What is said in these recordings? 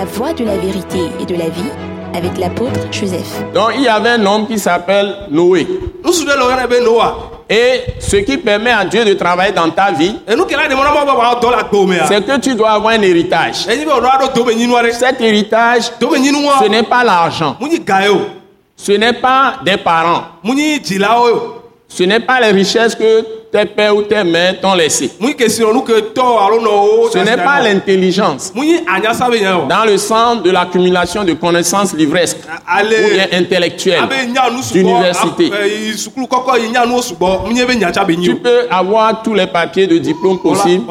La voie de la vérité et de la vie avec l'apôtre Joseph. Donc il y avait un homme qui s'appelle Noé. Et ce qui permet à Dieu de travailler dans ta vie, c'est que tu dois avoir un héritage. aɖe Cet héritage, ce n'est pas l'argent, ce n'est pas des parents, ce n'est pas les richesses que tes pères ou tes mères t'ont nɔwo Ce n'est pas l'intelligence dans le sens de l'accumulation de connaissances livresques ou bien intellectuelles. d'université. a- e, sukulu kɔkɔ yi nya nuwo sugbɔ mu nye be nyatsa be nyi Tu peux avoir tous les papiers de diplôme possibles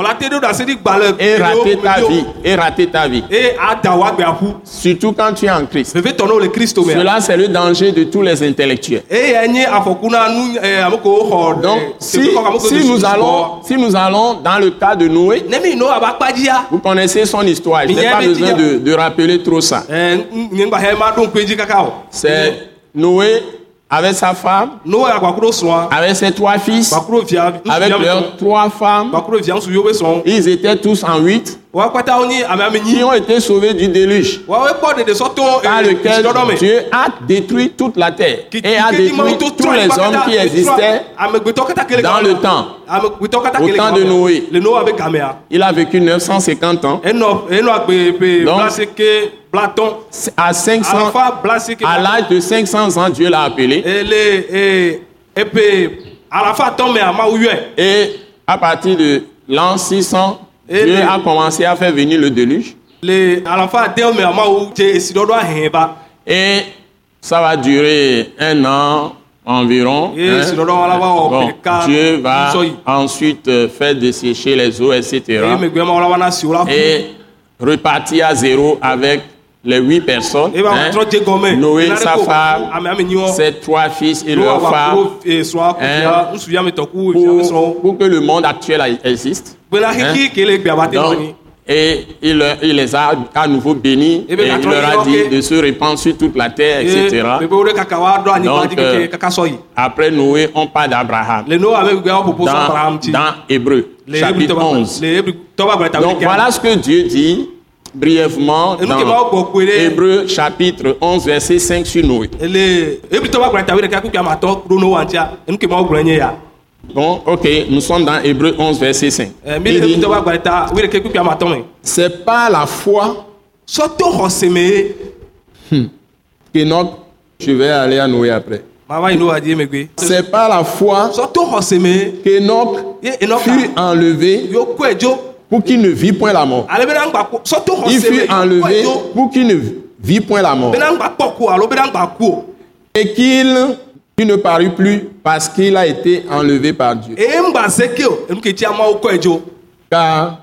et rater ta vie. Et rater ta vie. Surtout quand tu es en Christ. Cela, c'est le danger de tous les intellectuels. Donc, si, si nous allons, si nous allons dans le cas de Noé, vous connaissez son histoire. Je n'ai pas besoin de, de rappeler trop ça. o C'est Noé avec sa femme, avec ses trois fils, avec leurs trois femmes. Ils étaient tous en huit qui ont été sauvés du déluge par lequel dɔdɔ me Dieu a détruit toute la terre et a détruit to- tous to- les hommes qui existaient. kele dans le temps. kata Au temps de. Noé. Il a vécu 950 ans. agbe pe Donc- À 500, alafa blaseke à l'âge de 500 ans, Dieu l'a appelé. Et à partir de l'an 600, Et Dieu a commencé à faire venir le déluge. Et ça va durer un an environ. Hein. Bon, Dieu va ensuite euh, faire dessécher les eaux, etc. Et repartir à zéro avec les huit personnes. hein. Noé, sa femme, ses trois fils et leurs femmes. Hein? pour, que le monde actuel existe. Donc, anyi et il, les a à nouveau bénis et il leur a dit de se répandre sur toute la terre, etc. Donc, euh, Après Noé, on parle d'Abraham dans, dans Hébreu, chapitre 11. le ebri tɔba gblẽ ta Donc voilà ce que Dieu dit brièvement dans Hébreu chapitre 11, verset 5 sur Noé. le ebri tɔba gblẽ ta wi ɖeka kpekpe amatɔ ɖo no wa ŋutia enu ke ma wo gblẽ nye ya. Bon, ok, nous sommes dans Hébreu 11, verset 5. ɛ mi Il le ebri dit, tɔba gblẽ ta wi ɖeke kpekpe amatɔ me C'est par la foi me ye qu'Enoch, je vais aller à Noé après. C'est par la foi ye enɔka fut enlevé pour qu'il ne vit point la mort. Il fut enlevé pour qu'il ne vit point la mort. Et qu'il il ne parut plus parce qu'il a été enlevé par Dieu. Car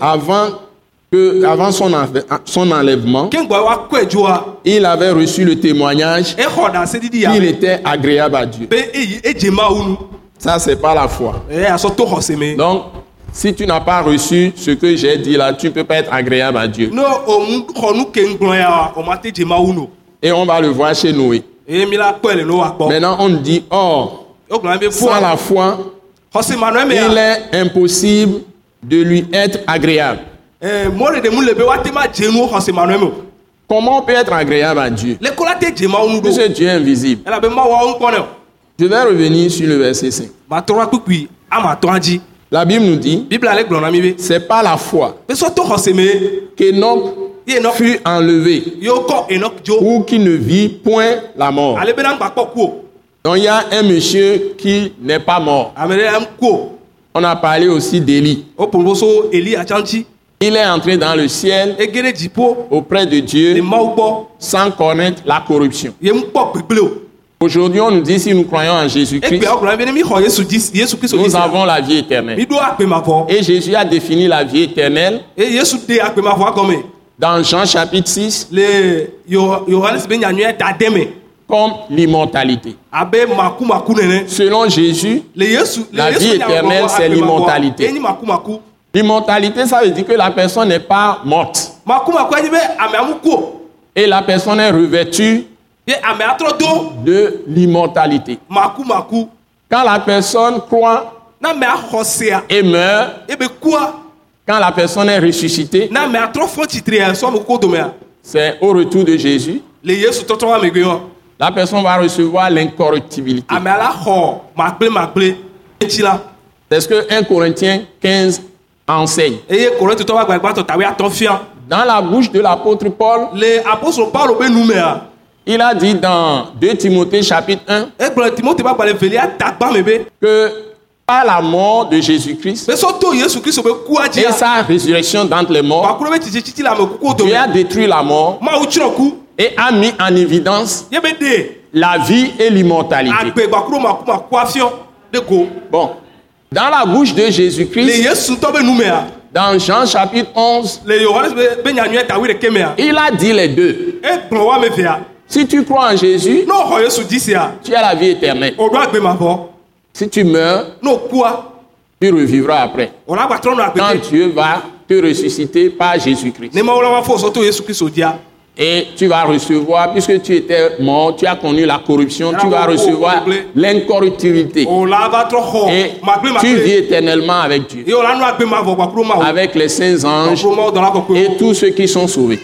avant, que, avant son, son enlèvement, il avait reçu le témoignage qu'il était agréable à Dieu. Ça, c'est par la foi. me Donc, si tu n'as pas reçu ce que j'ai dit là, tu ne peux pas être agréable à Dieu. Et on va le voir chez Noé. kpɔ Maintenant, on dit, or, o gblɔ be sans la foi, il est impossible de lui être agréable. o Comment on peut être agréable à Dieu? Puisque Dieu est invisible. o Je vais revenir sur le verset 5. La Bible nous dit, c'est par la foi qu'Enoch fut enlevé. Pour qu'il ne vit point la mort. o Donc il y a un monsieur qui n'est pas mort. On a parlé aussi d'Élie. o ƒo so eli atsa ŋuti Il est entré dans le ciel auprès de Dieu sans connaître la corruption. Aujourd'hui, on nous dit si nous croyons en Jésus-Christ, nous avons la vie éternelle. Et Jésus a défini la vie éternelle. Dans Jean chapitre 6 le Yo- yohanes be nyanyuia da de me comme l'immortalité. Selon Jésus, La vie éternelle, c'est l'immortalité. l'immortalité, ça veut dire que la personne n'est pas morte. Et la personne est revêtue de l'immortalité. Quand la personne croit et meurt, kua. quand la personne est ressuscitée, c'est au retour de Jésus, la personne va recevoir l'incorruptibilité. la. C'est ce que 1 Corinthiens 15 enseigne. fia Dans la bouche de l'apôtre Paul, be numea il a dit dans 2 Timothée chapitre 1 egblɔ timote ba gbalẽ velia dagba me be que par la mort de Jésus-Christ et sa résurrection d'entre les morts, Dieu a détruit la mort et a mis en évidence la vie et l'immortalité. go Bon, dans la bouche de Jésus-Christ, dans Jean chapitre 11, le yohanes be be nyanyuɛ tawi ɖeke mea il a dit les deux. Si tu crois en Jésus, sia tu as la vie éternelle. Si tu meurs, tu revivras après. Quand Dieu va te ressusciter par Jésus-Christ. Et tu vas recevoir, puisque tu étais mort, tu as connu la corruption, tu vas recevoir l'incorruptibilité. o la va trɔ Et tu vis éternellement avec Dieu, avec les saints anges et tous ceux qui sont sauvés.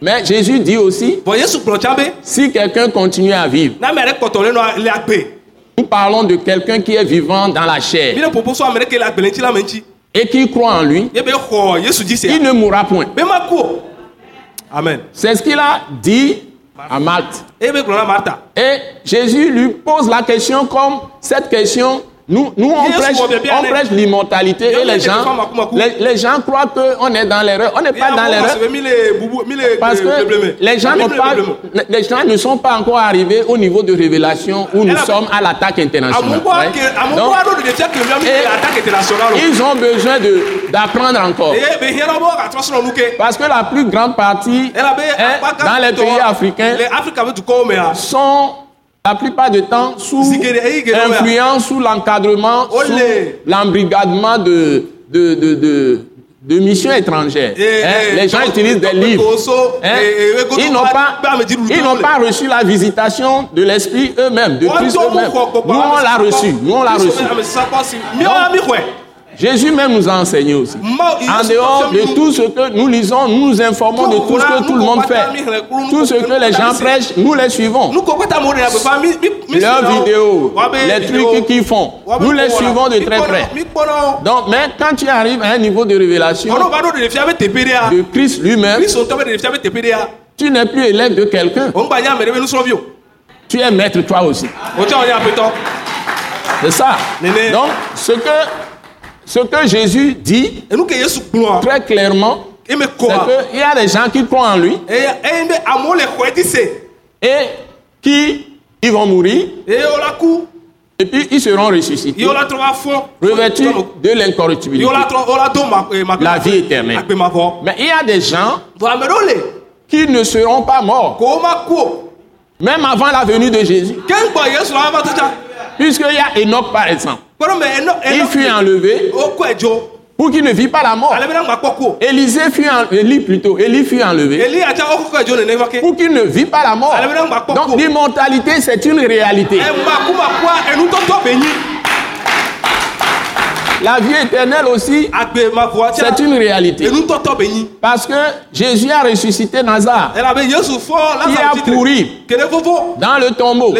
Mais Jésus dit aussi, si quelqu'un continue à vivre, nous parlons de quelqu'un qui est vivant dans la chair et qui croit en lui, yesu dzi il ne mourra point. amen C'est ce qu'il a dit à Marthe. marta Et Jésus lui pose la question comme cette question. Nous, nous on, prêche, on l'immortalité et les gens, les, les gens croient qu'on est dans l'erreur. On n'est pas dans l'erreur parce que les gens, pas, les gens ne sont pas encore arrivés au niveau de révélation où nous sommes à l'attaque internationale. amugbɔ right? ke amugbɔ Donc, aɖo ɖeɖe tia kele mi Et- le attaque internationale o ils ont besoin d'apprendre encore. ke Parce que la plus grande partie hein, dans les pays africains mea sont la plupart du temps sous influence, sous l'encadrement, sous l'embrigadement de, de, de, de, de missions étrangères. Eh, Hein, eh, Les gens utilisent des livres. Hein, eh, Ils n'ont pas, ils n'ont pas reçu la visitation de l'Esprit eux-mêmes, de Christ eux-mêmes. Nous, on l'a reçu. Nous, on l'a reçu. Jésus même nous a enseigné aussi. En dehors de tout ce que nous lisons, nous nous informons de tout ce que tout le monde fait. Tout ce que les gens prêchent, nous les suivons. Leurs vidéos, les trucs qu'ils font, nous les suivons de très près. Donc, mais quand tu arrives à un niveau de révélation de Christ lui-même, tu n'es plus élève de quelqu'un. Tu es maître toi aussi. C'est ça. Donc, ce que, ce que Jésus dit très clairement, eme c'est qu'il y a des gens qui croient en lui. Et qui? Ils vont mourir. Et puis ils seront ressuscités, revêtus de l'incorruptibilité, ma la vie éternelle. Mais il y a des gens qui ne seront pas morts, même avant la venue de Jésus. Puisqu'il y a Enoch, par exemple. Il fut enlevé. O kɔe dzo pour qu'il ne vit pas la mort. Élisée fut en... Élie plutôt, Élie fut enlevé. Eli atsa o kɔe dzo nene va ke pour qu'il ne vit pas la mort. Donc l'immortalité, c'est une réalité. La vie éternelle aussi, c'est une réalité. Parce que Jésus a ressuscité Nazare. Il a pourri dans le tombeau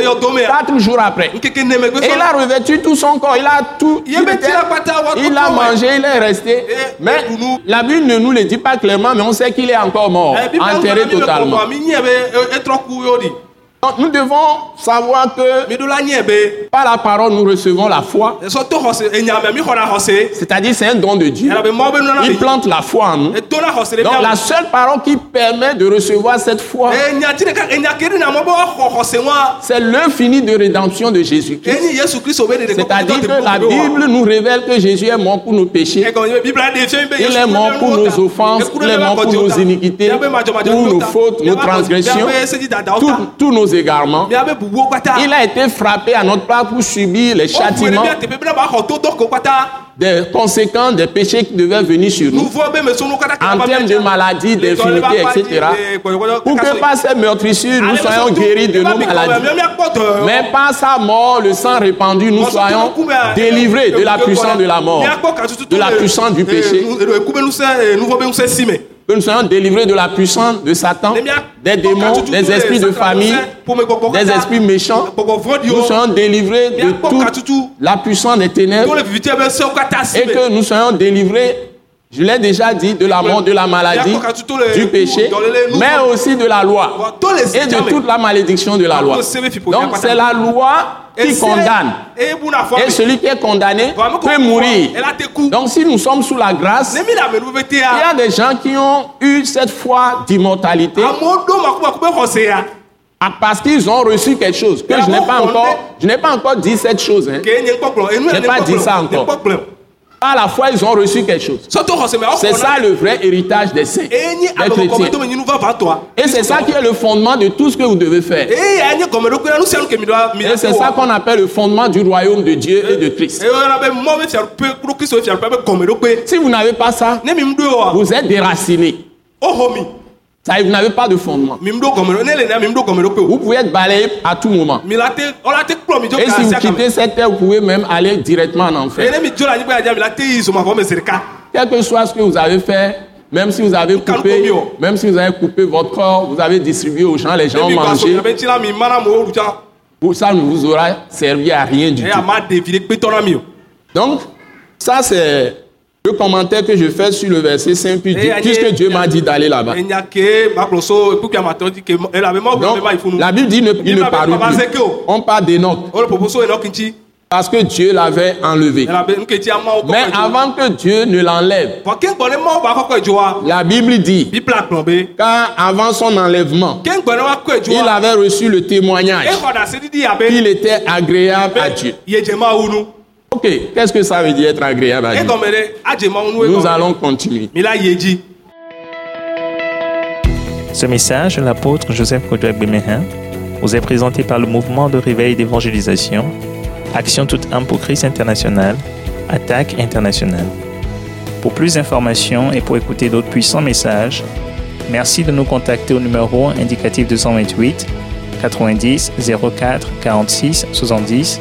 quatre jours après. Et il a revêtu tout son corps. Il a tout. Il Il a mangé, il est resté. Mais la Bible ne nous le dit pas clairement, mais on sait qu'il est encore mort, enterré totalement. Donc nous devons savoir que par la parole nous recevons la foi. C'est-à-dire c'est un don de Dieu. Il plante la foi en nous. Donc la seule parole qui permet de recevoir cette foi, c'est finie de rédemption de Jésus-Christ. C'est-à-dire que la Bible nous révèle que Jésus est mort pour nos péchés. Il est mort pour nos offenses, il est mort pour nos iniquités, pour nos fautes, nos transgressions, tous, tous nos égarements. Il a été frappé à notre part pour subir les châtiments des conséquences des péchés qui devaient venir sur nous. En termes de maladies, d'infirmités, etc. Pour que par ces meurtrissures, nous soyons guéris de nos maladies. Mais par sa mort, le sang répandu, nous soyons délivrés de la puissance de la mort, de la puissance du péché, que nous soyons délivrés de la puissance de Satan, des démons, des esprits de famille, des esprits méchants. Nous soyons délivrés de toute la puissance des ténèbres et que nous soyons délivrés, je l'ai déjà dit, de la mort, de la maladie, du péché, mais aussi de la loi et de toute la malédiction de la loi. Donc c'est la loi qui condamne. Et celui qui est condamné peut mourir. Donc si nous sommes sous la grâce, il y a des gens qui ont eu cette foi d'immortalité parce qu'ils ont reçu quelque chose que je n'ai pas encore, je n'ai pas encore dit cette chose. hein. enu J'ai pas dit ça encore. À la fois, ils ont reçu quelque chose. C'est ça le vrai héritage des saints, des chrétiens. Et c'est ça qui est le fondement de tout ce que vous devez faire. Et c'est ça qu'on appelle le fondement du royaume de Dieu et de Christ. Si vous n'avez pas ça, vous êtes déraciné. Ça, vous n'avez pas de fondement. Vous pouvez être balayé à tout moment. dzo Et si vous quittez cette terre, vous pouvez même aller directement en enfer. Quel que soit ce que vous avez fait, même si vous avez coupé, même si vous avez coupé votre corps, vous avez distribué aux gens, les gens ont mangé, ça ne vous aura servi à rien du eye tout. Donc, ça c'est le commentaire que je fais sur le verset 5, puis Eh, puisque Dieu m'a dit d'aller là-bas. Donc, la Bible dit ne, il ne Zeke plus. On parle d'Enoch kintsi parce que Dieu l'avait enlevé. Mais avant que Dieu ne l'enlève, vɔ ke gbɔ ne mawo ba kɔkɔ dzoa la Bible dit car avant son enlèvement, il avait reçu le témoignage qu'il était agréable à Dieu. Ok, qu'est-ce que ça veut dire être agréable à Dieu? Mawu nu Nous allons continuer. Ce message de l'apôtre Joseph Kodouak Bemehin vous est présenté par le mouvement de réveil d'évangélisation, Action toute âme pour Christ international, Attaque internationale. Pour plus d'informations et pour écouter d'autres puissants messages, merci de nous contacter au numéro indicatif 228 90 04 46 70